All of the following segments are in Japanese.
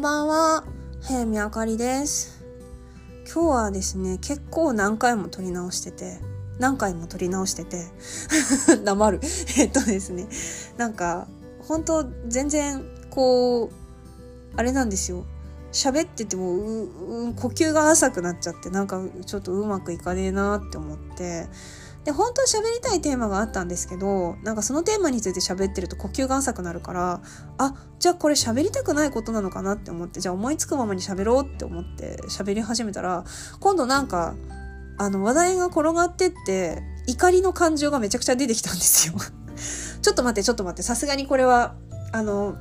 んばんは、早見あかりです。今日はですね、結構何回も撮り直してて、何回も撮り直してて、黙る。えっとですね、なんか、本当全然、こう、あれなんですよ。喋っててもうう呼吸が浅くなっちゃってなんかちょっとうまくいかねえなって思ってで本当は喋りたいテーマがあったんですけどなんかそのテーマについて喋ってると呼吸が浅くなるからあじゃあこれ喋りたくないことなのかなって思ってじゃあ思いつくままに喋ろうって思って喋り始めたら今度なんかあの話題が転がってって怒りの感情がめちゃくちゃ出てきたんですよ。ちょっと待ってちょっと待ってさすがにこれはあの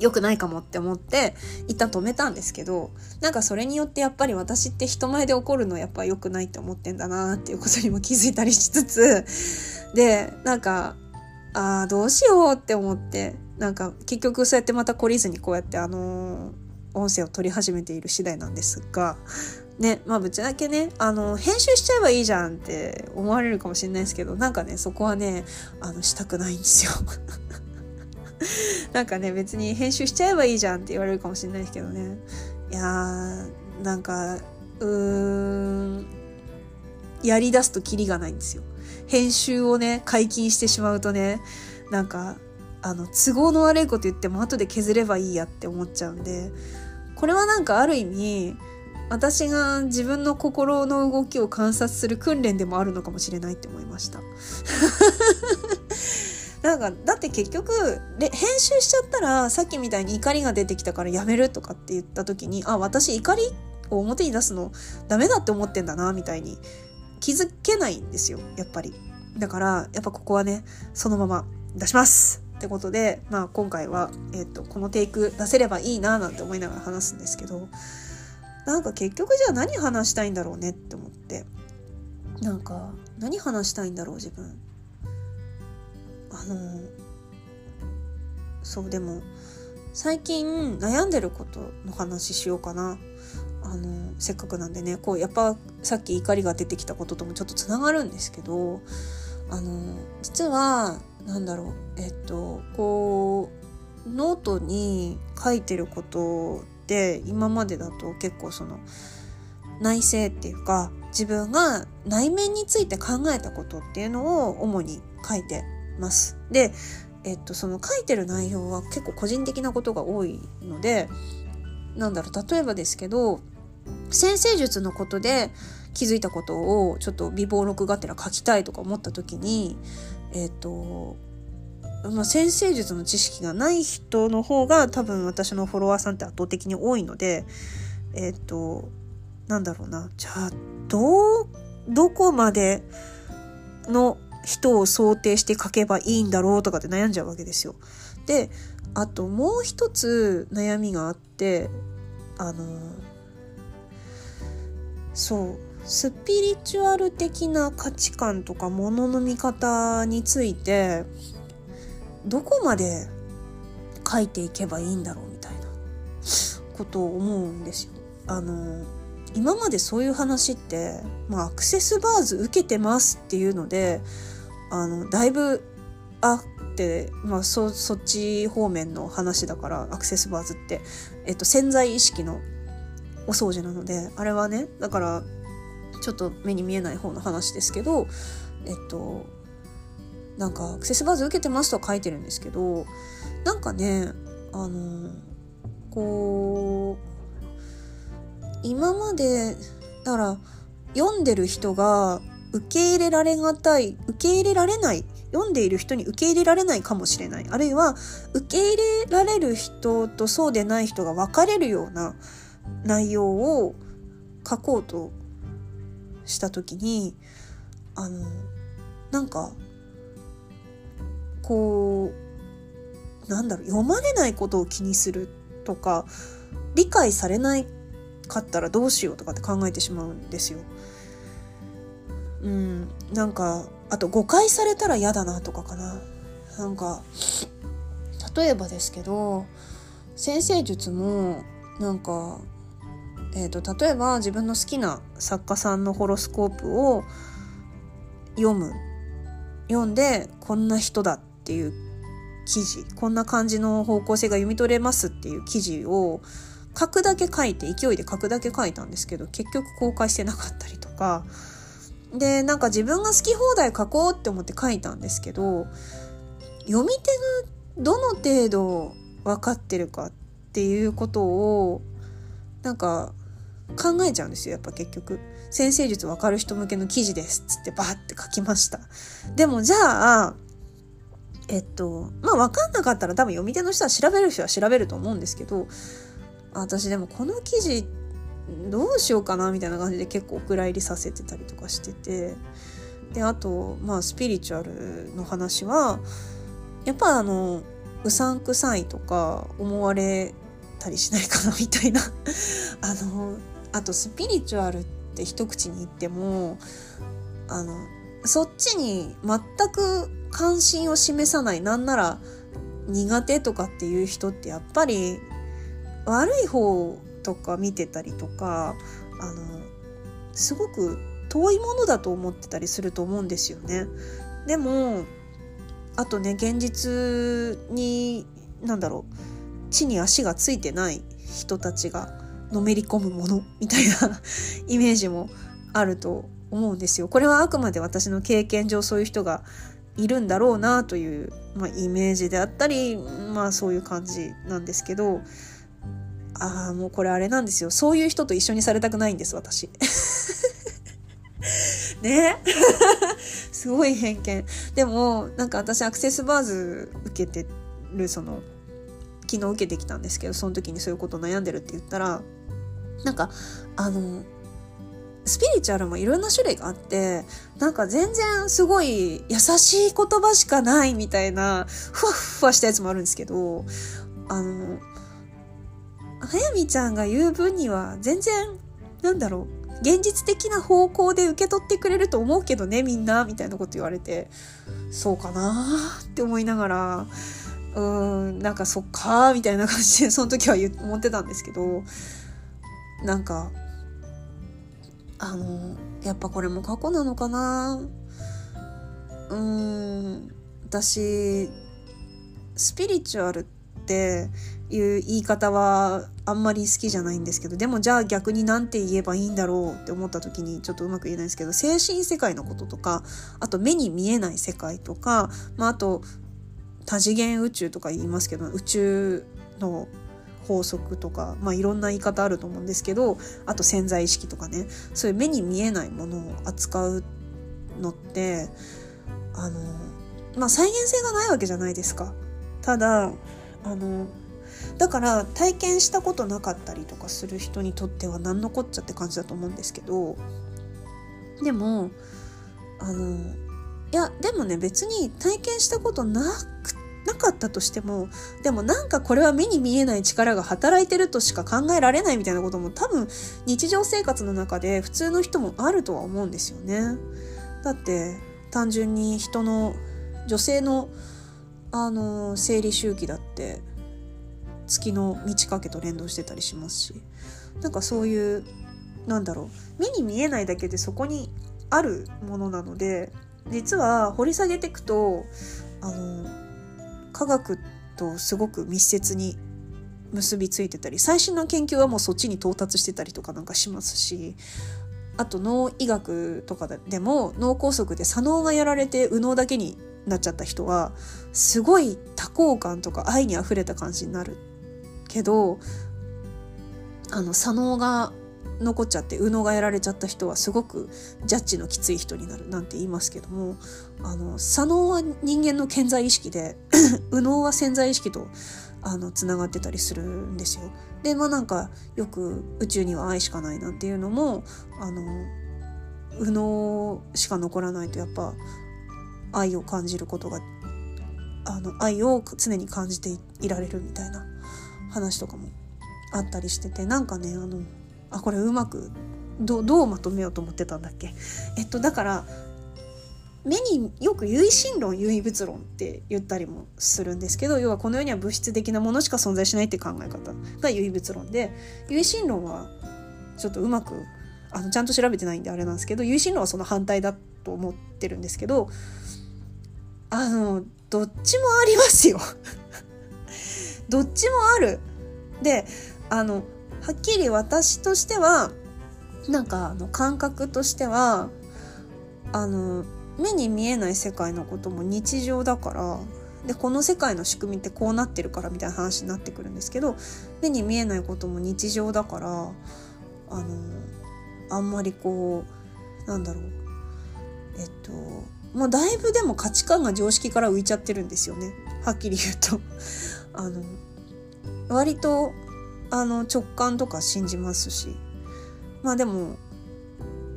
良くないかもって思って一旦止めたんですけどなんかそれによってやっぱり私って人前で怒るのやっぱ良くないって思ってんだなっていうことにも気づいたりしつつでなんかああどうしようって思ってなんか結局そうやってまた懲りずにこうやってあのー音声を取り始めている次第なんですがねまあぶっちゃけねあの編集しちゃえばいいじゃんって思われるかもしれないですけどなんかねそこはねあのしたくないんですよ。なんかね別に編集しちゃえばいいじゃんって言われるかもしれないですけどねいやーなんかうーんやりだすとキリがないんですよ編集をね解禁してしまうとねなんかあの都合の悪いこと言っても後で削ればいいやって思っちゃうんでこれはなんかある意味私が自分の心の動きを観察する訓練でもあるのかもしれないって思いました。なんかだって結局れ編集しちゃったらさっきみたいに怒りが出てきたからやめるとかって言った時にあ私怒りを表に出すのダメだって思ってんだなみたいに気づけないんですよやっぱり。だからやっぱここはねそのまま出しますってことで、まあ、今回は、えっとこのテイク出せればいいななんて思いながら話すんですけどなんか結局じゃあ何話したいんだろうねって思って。なんか何話したいんだろう自分。あのそうでも最近悩んでることの話しようかな。あのせっかくなんでねこうやっぱさっき怒りが出てきたことともちょっとつながるんですけどあの実はなんだろうえっとこうノートに書いてることって今までだと結構その内省っていうか自分が内面について考えたことっていうのを主に書いてます。で、えっと、その書いてる内容は結構個人的なことが多いのでなんだろう例えばですけど先生術のことで気づいたことをちょっと微暴録がてら書きたいとか思った時にえっとまあ、先生術の知識がない人の方が多分私のフォロワーさんって圧倒的に多いのでえっとなんだろうなじゃあどうどこまでの人を想定して書けばいいんだろうとかって悩んじゃうわけですよ。であともう一つ悩みがあってあのそうスピリチュアル的な価値観とかものの見方についてどこまで書いていけばいいんだろうみたいなことを思うんですよ。あの今までそういう話って、まあ、アクセスバーズ受けてますっていうのであのだいぶあって、まあ、そそっち方面の話だからアクセスバーズって、えっと、潜在意識のお掃除なのであれはねだからちょっと目に見えない方の話ですけどえっとなんかアクセスバーズ受けてますとは書いてるんですけどなんかねあのこう今までだから読んでる人が受け入れられがたい受け入れられない読んでいる人に受け入れられないかもしれないあるいは受け入れられる人とそうでない人が分かれるような内容を書こうとした時にあのなんかこうなんだろう読まれないことを気にするとか理解されないかったらどうしようとかって考えてしまうんですよ。うん、なんかあと誤解されたら嫌だなとかかな。なんか例えばですけど先生術もなんか、えー、と例えば自分の好きな作家さんのホロスコープを読む。読んでこんな人だっていう記事。こんな感じの方向性が読み取れますっていう記事を書くだけ書いて勢いで書くだけ書いたんですけど結局公開してなかったりとか。でなんか自分が好き放題書こうって思って書いたんですけど読み手がどの程度分かってるかっていうことをなんか考えちゃうんですよやっぱ結局。先生術分かる人向けの記事ですっつってバーって書きました。でもじゃあえっとまあ分かんなかったら多分読み手の人は調べる人は調べると思うんですけど私でもこの記事ってどうしようかなみたいな感じで結構お蔵入りさせてたりとかしてて。であとまあスピリチュアルの話はやっぱあのうさんくさいとか思われたりしないかなみたいな。あのあとスピリチュアルって一口に言ってもあのそっちに全く関心を示さないなんなら苦手とかっていう人ってやっぱり悪い方とか見てたりとかあのすごく遠いものだと思ってたりすると思うんですよね。でもあとね現実に何だろう地に足がついてない人たちがのめり込むものみたいな イメージもあると思うんですよ。これはあくまで私の経験上そういう人がいるんだろうなという、まあ、イメージであったりまあそういう感じなんですけどああもうこれあれなんですよそういう人と一緒にされたくないんです私。ね？すごい偏見。でもなんか私アクセスバーズ受けてるその昨日受けてきたんですけどその時にそういうこと悩んでるって言ったらなんかあのスピリチュアルもいろんな種類があってなんか全然すごい優しい言葉しかないみたいなふわふわしたやつもあるんですけどあの早見ちゃんが言う分には全然なんだろう現実的な方向で受け取ってくれると思うけどねみんなみたいなこと言われてそうかなって思いながらうーんなんかそっかみたいな感じでその時は思ってたんですけどなんかあのやっぱこれも過去なのかなうーん私スピリチュアルっていう言い方はあんまり好きじゃないんですけどでもじゃあ逆に何て言えばいいんだろうって思った時にちょっとうまく言えないですけど精神世界のこととかあと目に見えない世界とか、まあ、あと多次元宇宙とか言いますけど宇宙の法則とか、まあ、いろんな言い方あると思うんですけどあと潜在意識とかねそういう目に見えないものを扱うのってあのまあ再現性がないわけじゃないですか。ただあのだから体験したことなかったりとかする人にとっては何のこっちゃって感じだと思うんですけどでもあのいやでもね別に体験したことなくなかったとしてもでもなんかこれは目に見えない力が働いてるとしか考えられないみたいなことも多分日常生活の中で普通の人もあるとは思うんですよね。だって単純に人の女性のあの生理周期だって月の満ち欠けと連動してたりしますしなんかそういうなんだろう目に見えないだけでそこにあるものなので実は掘り下げていくとあの科学とすごく密接に結びついてたり最新の研究はもうそっちに到達してたりとかなんかしますしあと脳医学とかでも脳梗塞で左脳がやられて右脳だけになっちゃった人はすごい多幸感とか愛にあふれた感じになるけどあの左脳が残っちゃって右脳がやられちゃった人はすごくジャッジのきつい人になるなんて言いますけどもあの左脳は人間の健在意識で 右脳は潜在意識とあのつながってたりするんですよ。でまあなんかよく宇宙には愛しかないなんていうのもあの右脳しか残らないとやっぱ愛を感じることがあの愛を常に感じていられるみたいな話とかもあったりしててなんかねあのあこれうまくどうまとめようと思ってたんだっけ？えっとだから目によく唯心論唯物論って言ったりもするんですけど要はこの世には物質的なものしか存在しないって考え方が唯物論で唯心論はちょっとうまくあのちゃんと調べてないんであれなんですけど唯心論はその反対だと思ってるんですけどあのどっちもありますよ。どっちもある。であのはっきり私としてはなんかあの感覚としてはあの目に見えない世界のことも日常だからでこの世界の仕組みってこうなってるからみたいな話になってくるんですけど目に見えないことも日常だからあのあんまりこうなんだろう。えっともうだいぶでも価値観が常識から浮いちゃってるんですよね。はっきり言うと。あの割とあの直感とか信じますしまあでも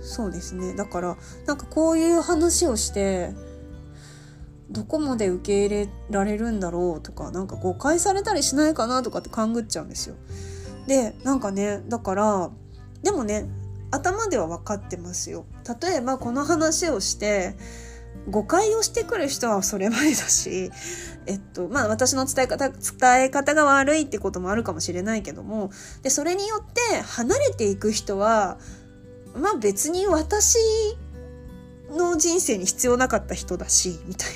そうですねだからなんかこういう話をしてどこまで受け入れられるんだろうとかなんか誤解されたりしないかなとかって勘ぐっちゃうんですよ。でなんかねだからでもね頭では分かってますよ。例えばこの話をして誤解をしてくる人はそれまでだし、えっと、まあ私の伝え方、伝え方が悪いってこともあるかもしれないけども、で、それによって離れていく人は、まあ別に私の人生に必要なかった人だし、みたい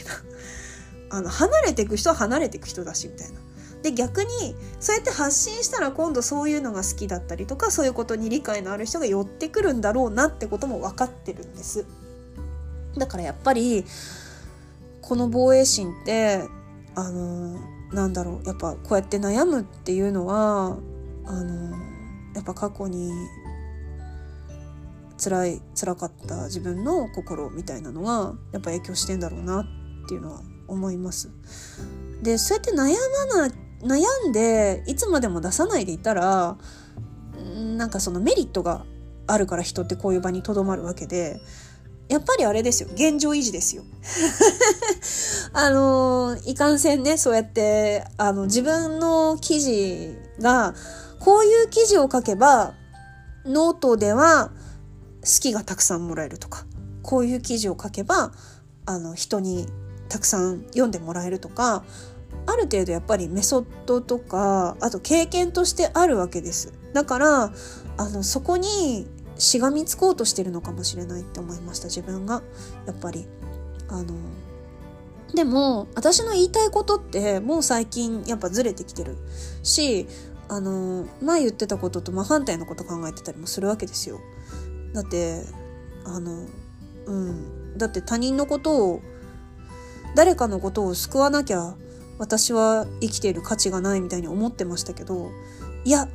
な。あの、離れていく人は離れていく人だし、みたいな。で逆にそうやって発信したら今度そういうのが好きだったりとかそういうことに理解のある人が寄ってくるんだろうなってことも分かってるんです。だからやっぱりこの防衛心ってあのなんだろうやっぱこうやって悩むっていうのはあのやっぱ過去に辛い辛かった自分の心みたいなのがやっぱ影響してんだろうなっていうのは思います。でそうやって悩まな悩んでいつまでも出さないでいたらなんかそのメリットがあるから人ってこういう場にとどまるわけでやっぱりあれですよ。現状維持ですよ。あの、いかんせんね、そうやって、あの、自分の記事が、こういう記事を書けば、ノートでは好きがたくさんもらえるとか、こういう記事を書けば、あの、人にたくさん読んでもらえるとか、ある程度やっぱりメソッドとか、あと経験としてあるわけです。だから、あの、そこにしがみつこうとしてるのかもしれないって思いました自分が。やっぱり。あのでも私の言いたいことってもう最近やっぱずれてきてるしあの前言ってたことと真反対のこと考えてたりもするわけですよ。だってあのうん。だって他人のことを誰かのことを救わなきゃ私は生きている価値がないみたいに思ってましたけどいや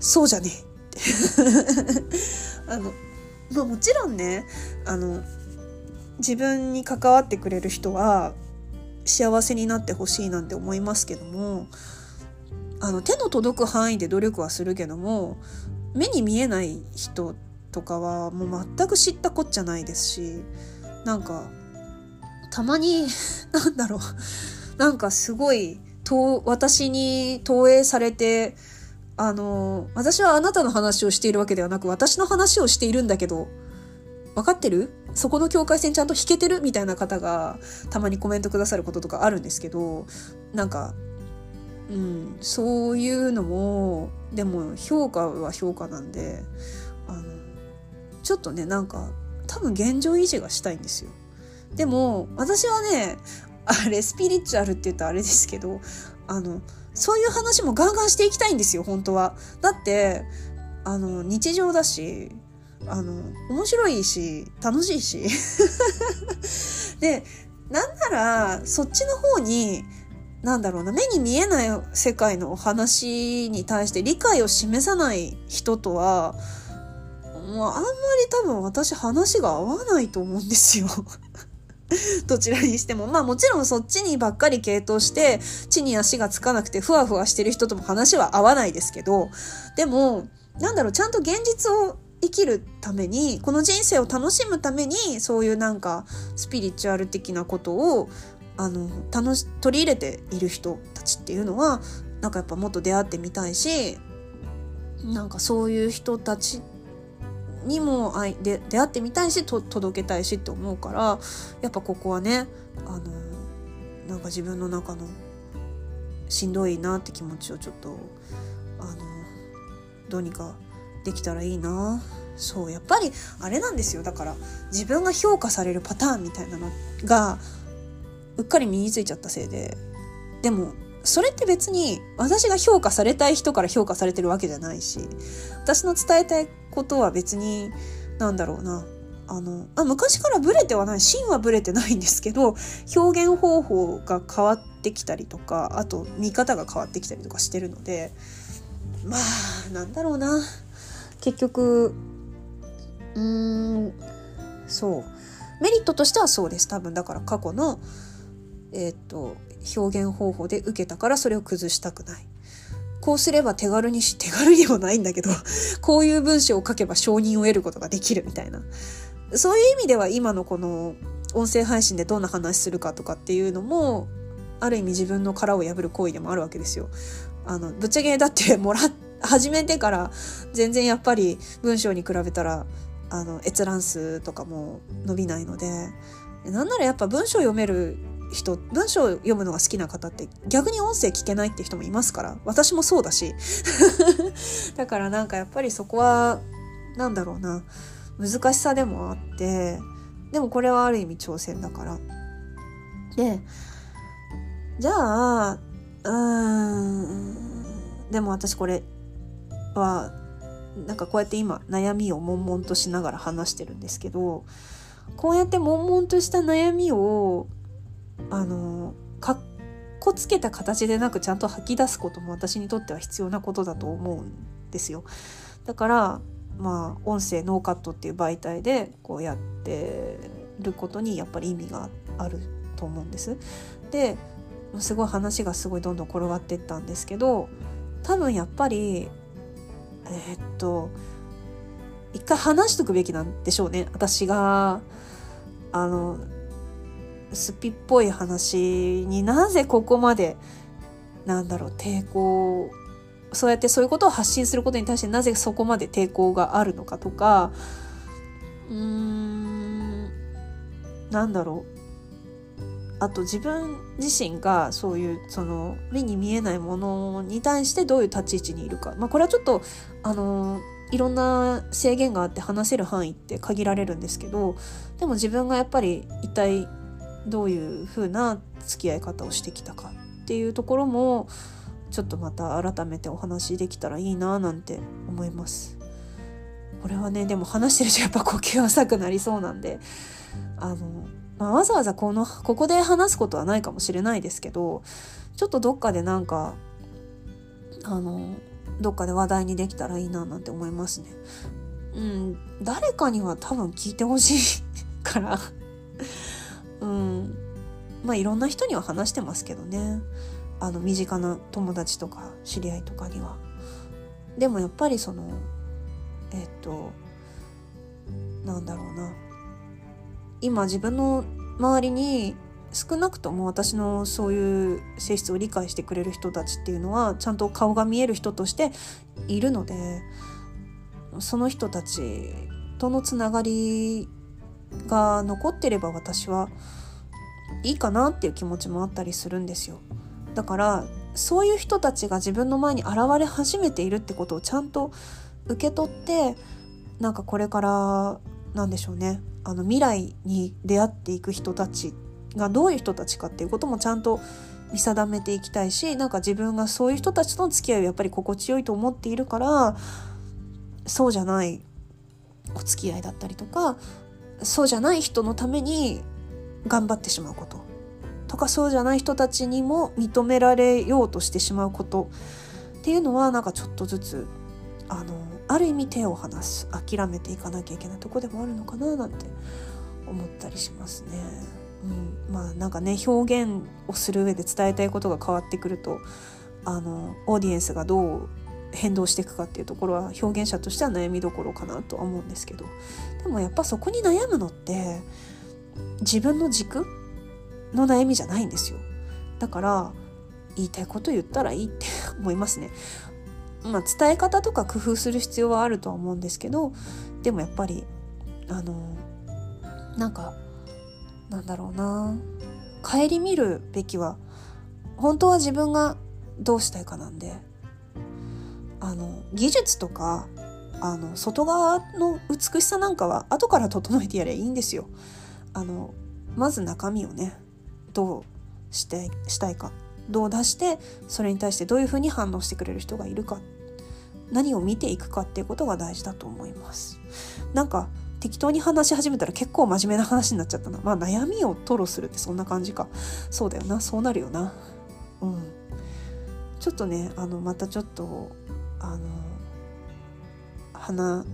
そうじゃねえ。あの、まあもちろんね、あの、自分に関わってくれる人は幸せになってほしいなんて思いますけども、あの手の届く範囲で努力はするけども、目に見えない人とかはもう全く知ったこっちゃないですし、なんか、たまに、なんだろう、なんかすごい、私に投影されて、あの、私はあなたの話をしているわけではなく、私の話をしているんだけど、分かってる？そこの境界線ちゃんと引けてる？みたいな方がたまにコメントくださることとかあるんですけど、なんか、うん、そういうのも、でも評価は評価なんで、あの、ちょっとね、なんか、多分現状維持がしたいんですよ。でも、私はね、あれ、スピリチュアルって言ったらあれですけど、あの、そういう話もガンガンしていきたいんですよ、本当は。だって、あの、日常だし、あの、面白いし、楽しいし。で、なんなら、そっちの方に、なんだろうな、目に見えない世界のお話に対して理解を示さない人とは、もうあんまり多分私話が合わないと思うんですよ。どちらにしても。まあもちろんそっちにばっかり傾倒して、地に足がつかなくてふわふわしてる人とも話は合わないですけど、でも、なんだろう、ちゃんと現実を生きるために、この人生を楽しむために、そういうなんか、スピリチュアル的なことを、あの、楽し、取り入れている人たちっていうのは、なんかやっぱもっと出会ってみたいし、なんかそういう人たちにも愛で出会ってみたいしと届けたいしって思うからやっぱここはねあのなんか自分の中のしんどいなって気持ちをちょっとあのどうにかできたらいいな。そうやっぱりあれなんですよ。だから自分が評価されるパターンみたいなのがうっかり身についちゃったせいで。でもそれって別に私が評価されたい人から評価されてるわけじゃないし私の伝えたいことは別になんだろうな。あのあ昔からブレてはない。芯はブレてないんですけど表現方法が変わってきたりとかあと見方が変わってきたりとかしてるのでまあなんだろうな。結局うーんそう。メリットとしてはそうです。多分だから過去のえっ、と表現方法で受けたからそれを崩したくない。こうすれば手軽にし 手軽にもないんだけどこういう文章を書けば承認を得ることができるみたいなそういう意味では今のこの音声配信でどんな話するかとかっていうのもある意味自分の殻を破る行為でもあるわけですよ。あのぶっちゃけだって もら始めてから全然やっぱり文章に比べたらあの閲覧数とかも伸びないのでなんならやっぱ文章読める人文章を読むのが好きな方って逆に音声聞けないって人もいますから。私もそうだし。だからなんかやっぱりそこはなんだろうな。難しさでもあって。でもこれはある意味挑戦だから。でじゃあうーん。でも私これはなんかこうやって今悩みを悶々としながら話してるんですけどこうやって悶々とした悩みをあのかっこつけた形でなくちゃんと吐き出すことも私にとっては必要なことだと思うんですよ。だからまあ音声ノーカットっていう媒体でこうやってることにやっぱり意味があると思うんです。ですごい話がすごいどんどん転がっていったんですけど多分やっぱりえー、っと一回話しとくべきなんでしょうね私があのスピっぽい話になぜここまでなんだろう抵抗そうやってそういうことを発信することに対してなぜそこまで抵抗があるのかとかうーんなんだろう。あと自分自身がそういうその目に見えないものに対してどういう立ち位置にいるか、まあ、これはちょっとあのいろんな制限があって話せる範囲って限られるんですけどでも自分がやっぱり一体どういう風な付き合い方をしてきたかっていうところもちょっとまた改めてお話できたらいいななんて思います。これはねでも話してるとやっぱ呼吸浅くなりそうなんであの、まあ、わざわざこのここで話すことはないかもしれないですけどちょっとどっかでなんかあのどっかで話題にできたらいいななんて思いますね。うん、誰かには多分聞いてほしいからうん。まあいろんな人には話してますけどね。あの身近な友達とか知り合いとかには。でもやっぱりそのえっとなんだろうな。今自分の周りに少なくとも私のそういう性質を理解してくれる人たちっていうのはちゃんと顔が見える人としているのでその人たちとのつながりが残ってれば私はいいかなっていう気持ちもあったりするんですよ。だからそういう人たちが自分の前に現れ始めているってことをちゃんと受け取ってなんかこれからなんでしょうねあの未来に出会っていく人たちがどういう人たちかっていうこともちゃんと見定めていきたいしなんか自分がそういう人たちとの付き合いをやっぱり心地よいと思っているからそうじゃないお付き合いだったりとかそうじゃない人のために頑張ってしまうこと。とかそうじゃない人たちにも認められようとしてしまうこと。っていうのはなんかちょっとずつあのある意味手を離す諦めていかなきゃいけないとこでもあるのかななんて思ったりしますね。うん、まあなんかね表現をする上で伝えたいことが変わってくるとあのオーディエンスがどう変動していくかっていうところは表現者としては悩みどころかなとは思うんですけど。でもやっぱそこに悩むのって自分の軸の悩みじゃないんですよ。だから言いたいこと言ったらいいって思いますね。まあ伝え方とか工夫する必要はあるとは思うんですけどでもやっぱりあのなんかなんだろうな。顧みるべきは本当は自分がどうしたいかなんであの技術とかあの外側の美しさなんかは後から整えてやればいいんですよ。あのまず中身をねどうしてしたいか。どう出してそれに対してどういうふうに反応してくれる人がいるか。何を見ていくかっていうことが大事だと思います。なんか適当に話し始めたら結構真面目な話になっちゃったな。まあ悩みを吐露するってそんな感じか。そうだよな。そうなるよな。うん。ちょっとねあのまたちょっとあの話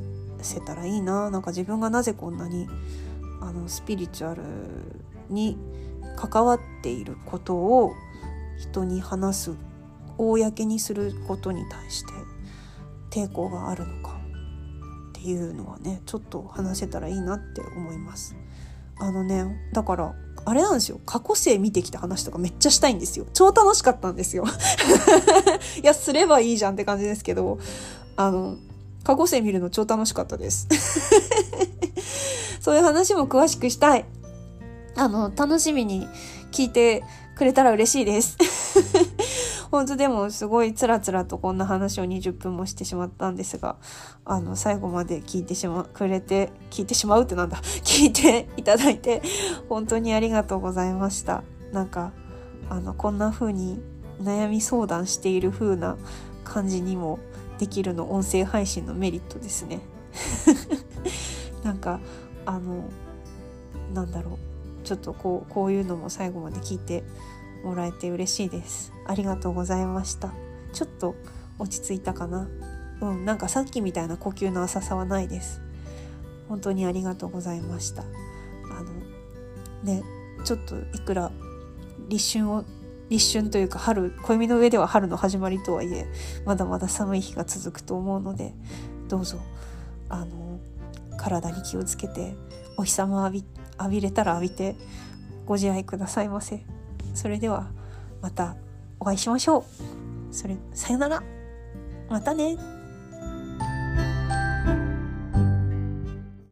せたらいいななんか自分がなぜこんなにあのスピリチュアルに関わっていることを人に話す公にすることに対して抵抗があるのかっていうのはねちょっと話せたらいいなって思います。あのねだからあれなんですよ。過去生見てきた話とかめっちゃしたいんですよ。超楽しかったんですよ。いやすればいいじゃんって感じですけど。あの過去生見るの超楽しかったです。そういう話も詳しくしたい。あの楽しみに聞いてくれたら嬉しいです。本当でもすごいつらつらとこんな話を20分もしてしまったんですが、あの、最後まで聞いてしま、くれて、聞いてしまうってなんだ、聞いていただいて、本当にありがとうございました。なんか、あの、こんな風に悩み相談している風な感じにもできるの音声配信のメリットですね。なんか、あの、なんだろう。ちょっとこう、こういうのも最後まで聞いてもらえて嬉しいです。ありがとうございました。ちょっと落ち着いたかな。うんなんかさっきみたいな呼吸の浅さはないです。本当にありがとうございました。あのねちょっといくら立春を立春というか春暦の上では春の始まりとはいえまだまだ寒い日が続くと思うのでどうぞあの体に気をつけてお日様浴び浴びれたら浴びてご自愛くださいませ。それではまたお会いしましょう。それ、さよなら。またね。